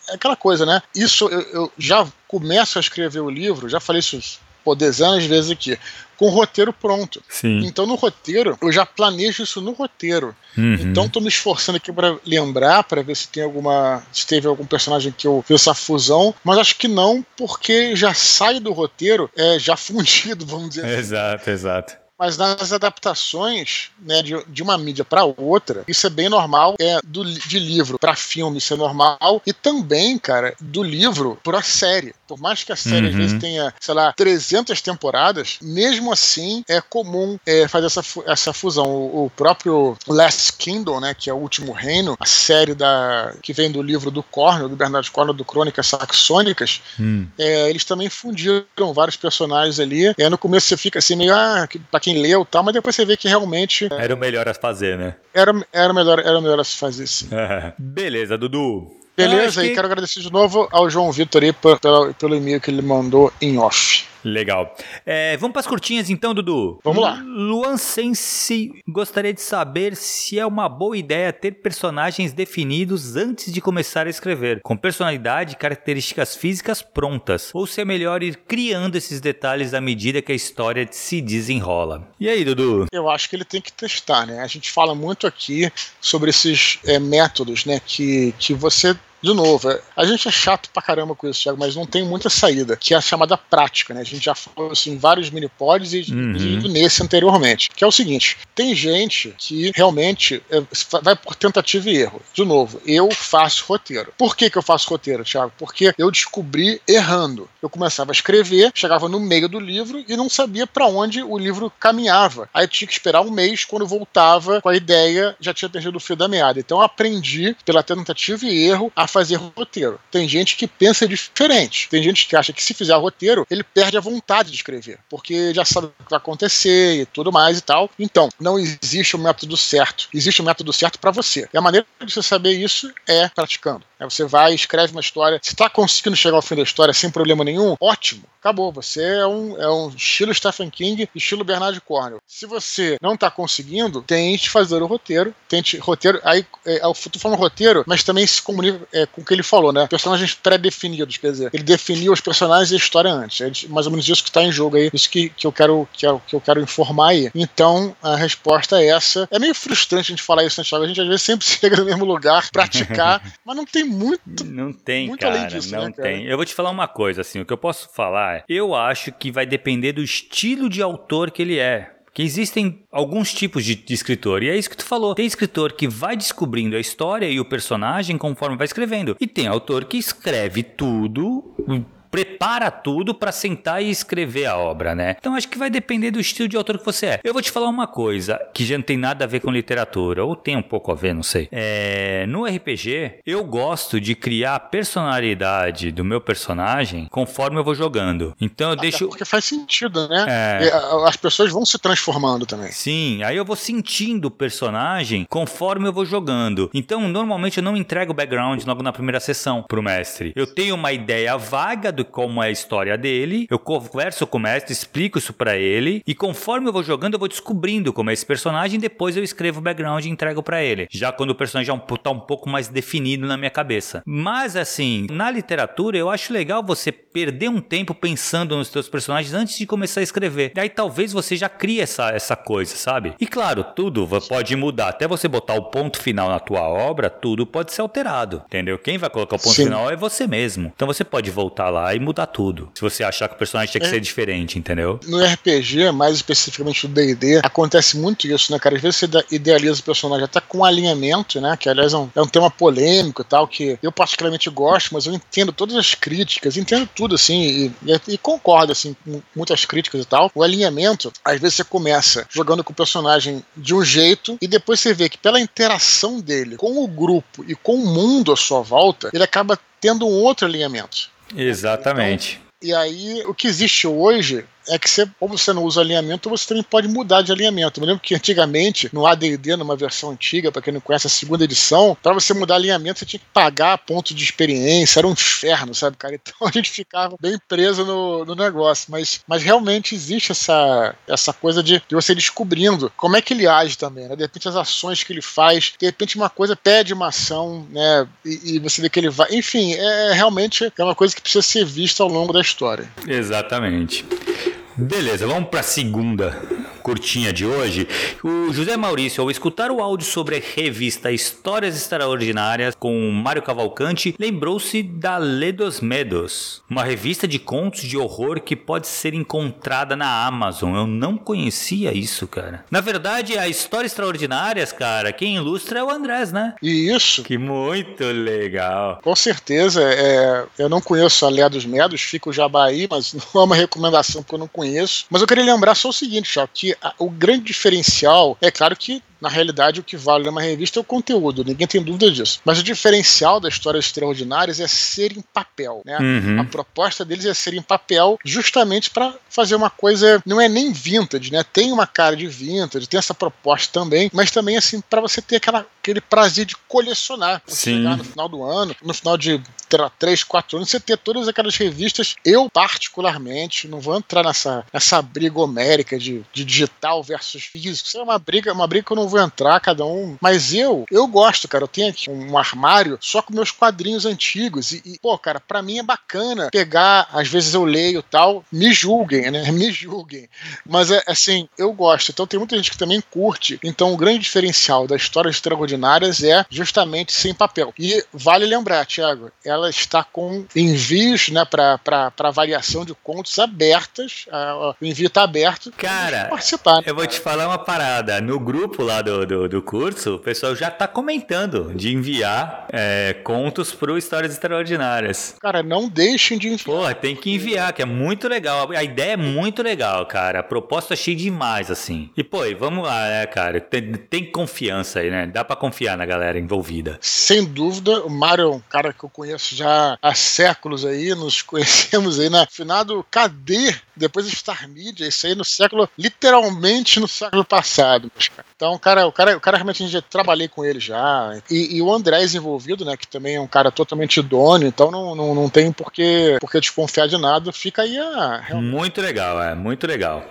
é aquela coisa, né? Isso eu, eu já começo a escrever o livro, já falei isso pô, dezenas de vezes aqui com o roteiro pronto. Sim. Então no roteiro, eu já planejo isso no roteiro. Uhum. Então tô me esforçando aqui para lembrar, para ver se tem alguma. se teve algum personagem que eu fiz essa fusão, mas acho que não, porque já sai do roteiro é, já fundido, vamos dizer assim. Exato, exato. Mas nas adaptações né, de, de uma mídia para outra, isso é bem normal. É do, de livro para filme, isso é normal. E também, cara, do livro para série. Por mais que a série uhum. às vezes tenha, sei lá, 300 temporadas, mesmo assim é comum é, fazer essa, essa fusão. O, o, próprio Last Kingdom, né, que é o Último Reino, a série da que vem do livro do Cornel, do Bernardo Cornel, do Crônicas Saxônicas, hum. é, eles também fundiram vários personagens ali. É, no começo você fica assim meio, ah, pra quem leu tal, mas depois você vê que realmente. Era o melhor a fazer, né? Era, era, melhor, era melhor a se fazer, sim. Beleza, Dudu. Beleza, e que... quero agradecer de novo ao João Vitor aí pelo, pelo e-mail que ele mandou em off. Legal. É, vamos para as curtinhas então, Dudu. Vamos lá. Luan Sense gostaria de saber se é uma boa ideia ter personagens definidos antes de começar a escrever, com personalidade e características físicas prontas, ou se é melhor ir criando esses detalhes à medida que a história se desenrola. E aí, Dudu? Eu acho que ele tem que testar, né? A gente fala muito aqui sobre esses é, métodos, né? Que, que você de novo, é, a gente é chato pra caramba com isso, Thiago, mas não tem muita saída, que é a chamada prática, né? A gente já falou assim, em vários mini-pods e, uhum. nesse anteriormente, que é o seguinte: tem gente que realmente é, vai por tentativa e erro. De novo, eu faço roteiro. Por que, que eu faço roteiro, Thiago? Porque eu descobri errando. Eu começava a escrever, chegava no meio do livro e não sabia para onde o livro caminhava. Aí eu tinha que esperar um mês, quando voltava com a ideia, já tinha perdido o fio da meada. Então eu aprendi, pela tentativa e erro, a fazer roteiro. Tem gente que pensa diferente. Tem gente que acha que se fizer roteiro, ele perde a vontade de escrever, porque já sabe o que vai acontecer e tudo mais e tal. Então, não existe o um método certo. Existe o um método certo para você. E a maneira de você saber isso é praticando. É, você vai, escreve uma história. Se está conseguindo chegar ao fim da história sem problema nenhum, ótimo. Acabou. Você é um, é um estilo Stephen King, estilo Bernard Cornwell. Se você não está conseguindo, tente fazer o roteiro. Tente roteiro. Aí, é, eu tô falando roteiro, mas também se comunica é, com o que ele falou, né? Personagens pré-definidos, quer dizer, ele definiu os personagens e a história antes. É mais ou menos isso que está em jogo aí. Isso que, que, eu quero, que, eu, que eu quero informar aí. Então, a resposta é essa. É meio frustrante a gente falar isso, Santiago. A gente às vezes sempre chega no mesmo lugar, praticar, mas não tem muito. Não tem, muito cara. Disso, não né, cara? tem. Eu vou te falar uma coisa, assim, o que eu posso falar é, eu acho que vai depender do estilo de autor que ele é que existem alguns tipos de, de, escritor. E é isso que tu falou. Tem escritor que vai descobrindo a história e o personagem conforme vai escrevendo. E tem autor que escreve tudo prepara tudo para sentar e escrever a obra, né? Então acho que vai depender do estilo de autor que você é. Eu vou te falar uma coisa que já não tem nada a ver com literatura, ou tem um pouco a ver, não sei. É, no RPG, eu gosto de criar a personalidade do meu personagem conforme eu vou jogando. Então eu Até deixo. Porque faz sentido, né? É... As pessoas vão se transformando também. Sim, aí eu vou sentindo o personagem conforme eu vou jogando. Então, normalmente eu não entrego o background logo na primeira sessão pro mestre. Eu tenho uma ideia vaga como é a história dele, eu converso com o mestre, explico isso para ele, e conforme eu vou jogando, eu vou descobrindo como é esse personagem, depois eu escrevo o background e entrego para ele. Já quando o personagem já tá um pouco mais definido na minha cabeça. Mas assim, na literatura, eu acho legal você perder um tempo pensando nos seus personagens antes de começar a escrever. E aí talvez você já crie essa, essa coisa, sabe? E claro, tudo pode mudar. Até você botar o ponto final na tua obra, tudo pode ser alterado, entendeu? Quem vai colocar o ponto Sim. final é você mesmo. Então você pode voltar lá e mudar tudo. Se você achar que o personagem tinha que é. ser diferente, entendeu? No RPG, mais especificamente no D&D, acontece muito isso, né, cara? Às vezes você idealiza o personagem até com alinhamento, né? Que aliás é um, é um tema polêmico e tal, que eu particularmente gosto, mas eu entendo todas as críticas, entendo tudo, assim, e, e, e concordo, assim, com muitas críticas e tal. O alinhamento, às vezes você começa jogando com o personagem de um jeito e depois você vê que pela interação dele com o grupo e com o mundo à sua volta, ele acaba tendo um outro alinhamento. Exatamente. Então, e aí, o que existe hoje é que você, ou você não usa alinhamento, você também pode mudar de alinhamento. Eu lembro que antigamente, no ADD, numa versão antiga, para quem não conhece a segunda edição, para você mudar alinhamento, você tinha que pagar ponto de experiência, era um inferno, sabe, cara? Então a gente ficava bem preso no, no negócio. Mas, mas realmente existe essa, essa coisa de, de você descobrindo como é que ele age também, né? De repente as ações que ele faz, de repente uma coisa pede uma ação, né? E, e você vê que ele vai. Enfim, é realmente é uma coisa que precisa ser vista ao longo da história. Exatamente. Beleza, vamos para a segunda curtinha de hoje. O José Maurício, ao escutar o áudio sobre a revista Histórias Extraordinárias com Mário Cavalcante, lembrou-se da Lê dos Medos, uma revista de contos de horror que pode ser encontrada na Amazon. Eu não conhecia isso, cara. Na verdade, a Histórias Extraordinárias, cara, quem ilustra é o Andrés, né? Isso. Que muito legal. Com certeza. É, eu não conheço a Lê dos Medos, fico jabá aí, mas não é uma recomendação porque eu não conheço. Mas eu queria lembrar só o seguinte, já, que a, o grande diferencial é claro que na realidade, o que vale numa revista é o conteúdo, ninguém tem dúvida disso. Mas o diferencial das histórias extraordinárias é ser em papel. Né? Uhum. A proposta deles é ser em papel justamente para fazer uma coisa, não é nem vintage, né? Tem uma cara de vintage, tem essa proposta também, mas também assim, para você ter aquela, aquele prazer de colecionar. Sim. No final do ano, no final de três, quatro anos, você ter todas aquelas revistas. Eu, particularmente, não vou entrar nessa, nessa briga homérica de, de digital versus físico. Isso é uma briga, uma briga que eu não vou entrar, cada um. Mas eu, eu gosto, cara. Eu tenho aqui um armário só com meus quadrinhos antigos. E, e pô, cara, pra mim é bacana pegar, às vezes eu leio tal, me julguem, né? Me julguem. Mas é assim, eu gosto. Então tem muita gente que também curte. Então o grande diferencial das histórias extraordinárias é justamente sem papel. E vale lembrar, Tiago, ela está com envios né, para variação de contos abertas. o envio está aberto. Cara, participar, né, eu vou te falar uma parada. No grupo lá do, do, do curso, o pessoal já está comentando de enviar é, contos para Histórias Extraordinárias. Cara, não deixem de enviar. Porra, tem que enviar, que é muito legal. A ideia é muito legal, cara. A proposta achei demais, assim. E, pô, vamos lá, né, cara? Tem, tem confiança aí, né? Dá para confiar na galera envolvida. Sem dúvida, o Mário é um cara que eu conheço já há séculos aí, nos conhecemos aí na final do KD, depois Star Media, isso aí no século, literalmente no século passado. Então, o cara, o cara, o cara realmente já trabalhei com ele já. E, e o Andrés envolvido, né, que também é um cara totalmente idôneo, então não, não, não tem por que desconfiar de nada. Fica aí a. Realmente. Muito legal, é, muito legal.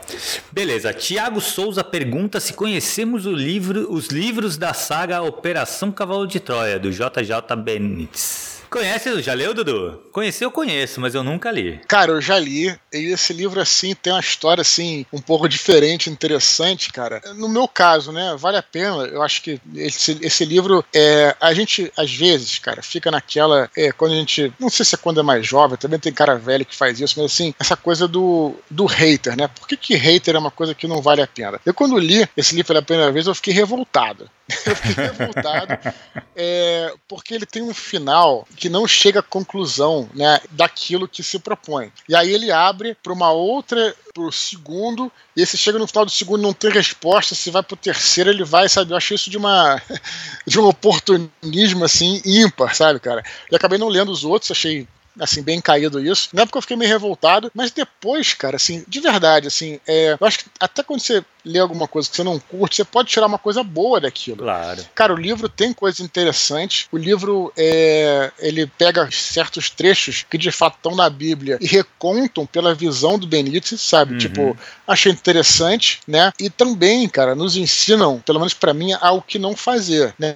Beleza, Tiago Souza pergunta se conhecemos o livro, os livros da saga Operação Cavalo de Troia, do JJ Benítez. Conhece, já leu, Dudu? Conhecer eu conheço, mas eu nunca li. Cara, eu já li. E esse livro, assim, tem uma história, assim, um pouco diferente, interessante, cara. No meu caso, né, vale a pena. Eu acho que esse, esse livro, é, a gente, às vezes, cara, fica naquela. É, quando a gente. Não sei se é quando é mais jovem, também tem cara velho que faz isso, mas assim, essa coisa do, do hater, né? Por que, que hater é uma coisa que não vale a pena? Eu, quando li esse livro pela primeira vez, eu fiquei revoltado. Eu fiquei revoltado. É, porque ele tem um final que não chega à conclusão né, daquilo que se propõe. E aí ele abre para uma outra, para o segundo, e esse chega no final do segundo não tem resposta, se vai para o terceiro ele vai, sabe? Eu achei isso de uma de um oportunismo assim ímpar, sabe, cara? E acabei não lendo os outros, achei assim, bem caído isso. Na época eu fiquei meio revoltado, mas depois, cara, assim, de verdade, assim, é, eu acho que até quando você lê alguma coisa que você não curte, você pode tirar uma coisa boa daquilo. Claro. Cara, o livro tem coisas interessantes. O livro é, ele pega certos trechos que de fato estão na Bíblia e recontam pela visão do Benítez, sabe? Uhum. Tipo, achei interessante, né? E também, cara, nos ensinam, pelo menos para mim, ao que não fazer, né?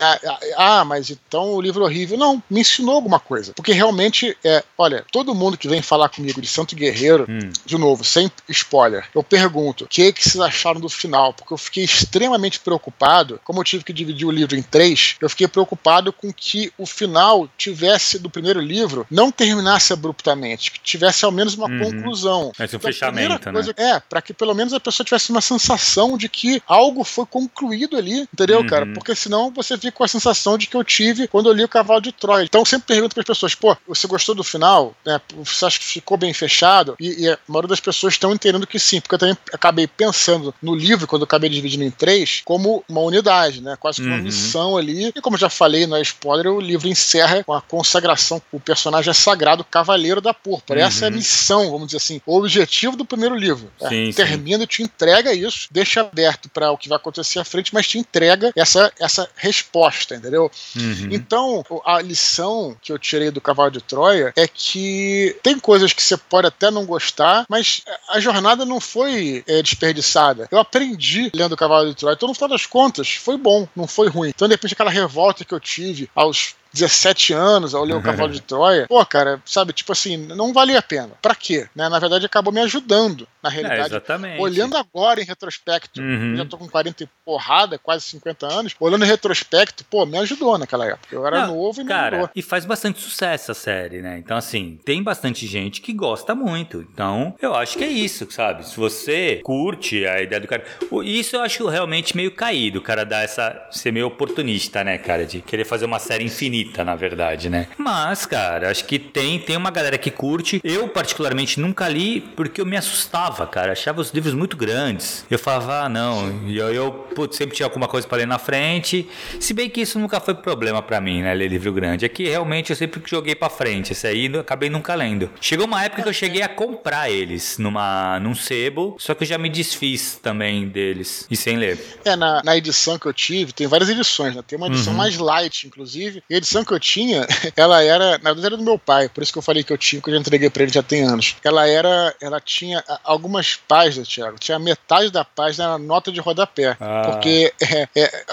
Ah, mas então o livro é horrível. Não, me ensinou alguma coisa. Porque realmente, é, olha, todo mundo que vem falar comigo de Santo Guerreiro, hum. de novo, sem spoiler, eu pergunto, o que, que vocês acharam do final, porque eu fiquei extremamente preocupado. Como eu tive que dividir o livro em três, eu fiquei preocupado com que o final tivesse do primeiro livro não terminasse abruptamente, que tivesse ao menos uma uhum. conclusão. Esse um então, fechamento, né? É, para que pelo menos a pessoa tivesse uma sensação de que algo foi concluído ali, entendeu, uhum. cara? Porque senão você fica com a sensação de que eu tive quando eu li o Cavalo de Troia. Então eu sempre pergunto para as pessoas, pô, você gostou do final? Né? Você acha que ficou bem fechado? E, e a maioria das pessoas estão entendendo que sim, porque eu também acabei pensando no livro livro, quando eu acabei dividindo em três, como uma unidade, né? Quase que uma uhum. missão ali. E como eu já falei, não é spoiler, o livro encerra com a consagração. O personagem é sagrado, Cavaleiro da Púrpura. Uhum. Essa é a missão, vamos dizer assim, o objetivo do primeiro livro. É, sim, termina e te entrega isso, deixa aberto para o que vai acontecer à frente, mas te entrega essa, essa resposta, entendeu? Uhum. Então, a lição que eu tirei do Cavalo de Troia é que tem coisas que você pode até não gostar, mas a jornada não foi é, desperdiçada. Eu aprendi aprendi lendo o Cavalo de Troia. Então, no final das contas, foi bom, não foi ruim. Então, de repente, aquela revolta que eu tive aos 17 anos ao ler o Cavalo de Troia, pô, cara, sabe, tipo assim, não valia a pena. Pra quê? Né? Na verdade, acabou me ajudando, na realidade. É, exatamente. Olhando agora em retrospecto, uhum. já tô com 40 e porrada, quase 50 anos, olhando em retrospecto, pô, me ajudou naquela época. Eu era não, novo e me cara, ajudou. E faz bastante sucesso a série, né? Então, assim, tem bastante gente que gosta muito. Então, eu acho que é isso, sabe? Se você curte a ideia do cara. Isso eu acho realmente meio caído, o cara dar essa. ser meio oportunista, né, cara? De querer fazer uma série infinita infinita, na verdade, né? Mas, cara, acho que tem, tem uma galera que curte. Eu, particularmente, nunca li porque eu me assustava, cara. Achava os livros muito grandes. Eu falava, ah, não. E eu, eu putz, sempre tinha alguma coisa para ler na frente. Se bem que isso nunca foi problema para mim, né? Ler livro grande. É que realmente eu sempre joguei para frente. Esse aí eu acabei nunca lendo. Chegou uma época que eu cheguei a comprar eles numa, num sebo, só que eu já me desfiz também deles e sem ler. É, na, na edição que eu tive, tem várias edições, né? Tem uma edição uhum. mais light, inclusive. E a edição que eu tinha, ela era, na verdade, era do meu pai, por isso que eu falei que eu tinha, que eu já entreguei pra ele já tem anos. Ela era, ela tinha algumas páginas, Thiago, tinha metade da página era nota de rodapé. Ah. Porque é, é,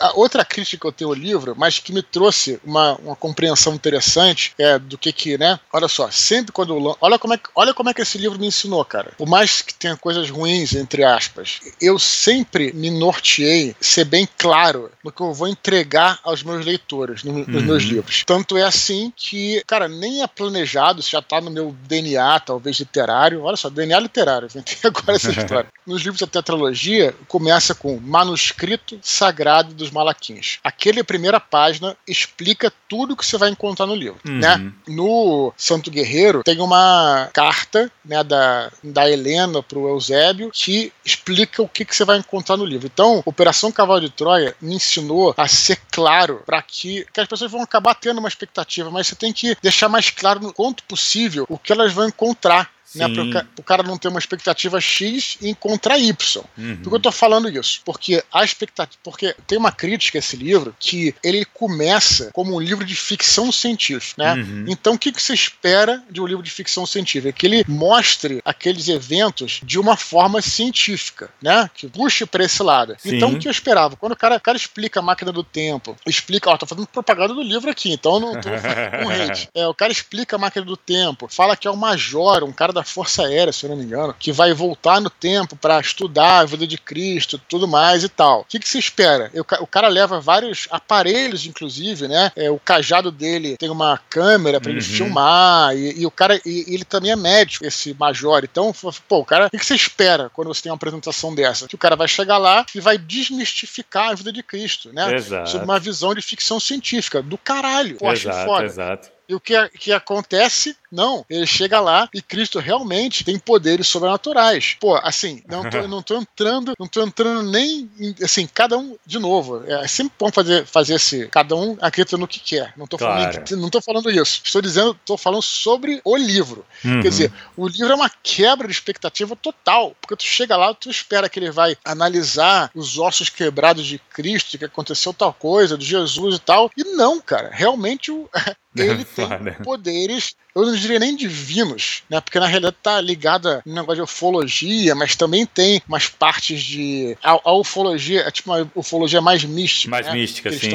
a outra crítica que eu tenho ao livro, mas que me trouxe uma, uma compreensão interessante, é do que que, né? Olha só, sempre quando eu, olha como é que, olha como é que esse livro me ensinou, cara. Por mais que tenha coisas ruins, entre aspas, eu sempre me norteei ser bem claro no que eu vou entregar aos meus leitores, no, nos uhum. meus livros. Tanto é assim que, cara, nem é planejado, isso já tá no meu DNA, talvez literário. Olha só, DNA literário, inventei agora essa história. Nos livros da tetralogia, começa com manuscrito sagrado dos Malaquins. Aquele primeira página explica tudo que você vai encontrar no livro, uhum. né? No Santo Guerreiro tem uma carta, né, da, da Helena pro Eusébio que explica o que, que você vai encontrar no livro. Então, Operação Cavalo de Troia me ensinou a ser claro para que, que as pessoas vão acabar tendo uma expectativa, mas você tem que deixar mais claro no quanto possível o que elas vão encontrar né, para o cara não ter uma expectativa X e encontrar Y. Uhum. Por que eu estou falando isso? Porque a expectativa. Porque tem uma crítica a esse livro que ele começa como um livro de ficção científica. Né? Uhum. Então, o que, que você espera de um livro de ficção científica? Que ele mostre aqueles eventos de uma forma científica, né? Que puxe para esse lado. Sim. Então, o que eu esperava? Quando o cara, o cara explica a máquina do tempo, explica, ó, tô fazendo propaganda do livro aqui, então não tô com hate. É, o cara explica a máquina do tempo, fala que é o Major, um cara da da Força Aérea, se eu não me engano, que vai voltar no tempo para estudar a vida de Cristo tudo mais e tal. O que, que se espera? O cara leva vários aparelhos, inclusive, né? É, o cajado dele tem uma câmera para uhum. ele filmar, e, e o cara, e, ele também é médico, esse major. Então, pô, o cara, o que, que você espera quando você tem uma apresentação dessa? Que o cara vai chegar lá e vai desmistificar a vida de Cristo, né? Exato. Sob uma visão de ficção científica. Do caralho. Pô, exato, foda. Exato. E o que, que acontece? Não, ele chega lá e Cristo realmente tem poderes sobrenaturais. Pô, assim, não tô, não tô entrando, não tô entrando nem assim, cada um, de novo, é sempre bom fazer, fazer esse, cada um acredita no que quer. Não tô, claro. falando, não tô falando isso. Estou dizendo, tô falando sobre o livro. Uhum. Quer dizer, o livro é uma quebra de expectativa total, porque tu chega lá, tu espera que ele vai analisar os ossos quebrados de Cristo, que aconteceu tal coisa, de Jesus e tal, e não, cara, realmente o, ele tem poderes, eu não diria nem divinos, né? Porque na realidade tá ligada no negócio de ufologia, mas também tem umas partes de. A, a ufologia é tipo uma ufologia mais mística. Mais né? mística, que sim.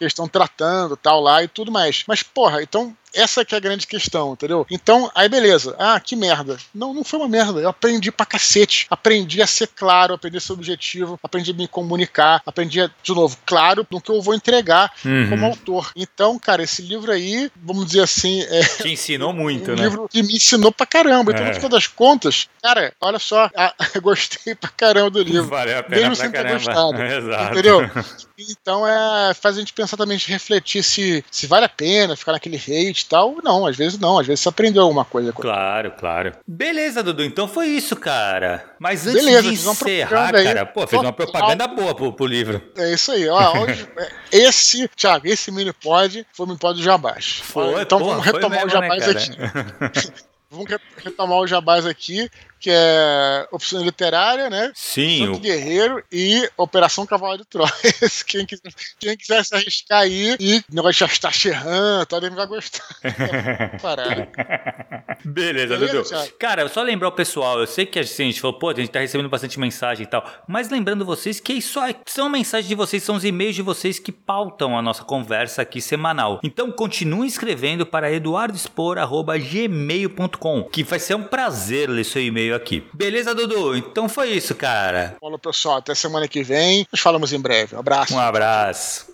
Eles estão tratando tal lá e tudo mais. Mas, porra, então essa que é a grande questão, entendeu? Então, aí beleza. Ah, que merda. Não, não foi uma merda. Eu aprendi pra cacete. Aprendi a ser claro, aprendi a ser objetivo, aprendi a me comunicar, aprendi, a, de novo, claro no que eu vou entregar uhum. como autor. Então, cara, esse livro aí, vamos dizer assim. É, Te ensinou muito, um né? livro que me ensinou pra caramba. Então, é. no final das contas, cara, olha só, ah, gostei pra caramba do livro. Valeu a pena mesmo sem ter gostado. Exato. Entendeu? Então é faz a gente pensar também, de refletir se, se vale a pena ficar naquele hate tal. Não, às vezes não, às vezes você aprendeu alguma coisa. Claro, claro. Beleza, Dudu, então foi isso, cara. Mas antes Beleza, de encerrar, cara, pô, fez uma propaganda boa pro, pro livro. É isso aí, ó. Hoje, é, esse, Thiago, esse mini pod foi o mini pod do Jabás. Foi, então pô, vamos retomar mesmo, o Jabás né, aqui. vamos retomar o Jabás aqui que é opção literária, né? Sim. Santo o... Guerreiro e Operação Cavalo de Troia. quem, quiser, quem quiser se arriscar aí e negócio de estar Cherran, tal, ele vai gostar. Parado. Beleza, Beleza, Dudu. Thiago? Cara, só lembrar o pessoal, eu sei que assim, a gente falou, pô, a gente tá recebendo bastante mensagem e tal, mas lembrando vocês que isso são mensagens de vocês, são os e-mails de vocês que pautam a nossa conversa aqui semanal. Então continue escrevendo para eduardospor.gmail.com, que vai ser um prazer ler seu e-mail aqui. Beleza, Dudu? Então foi isso, cara. Falou, pessoal. Até semana que vem. Nos falamos em breve. Um abraço. Um abraço.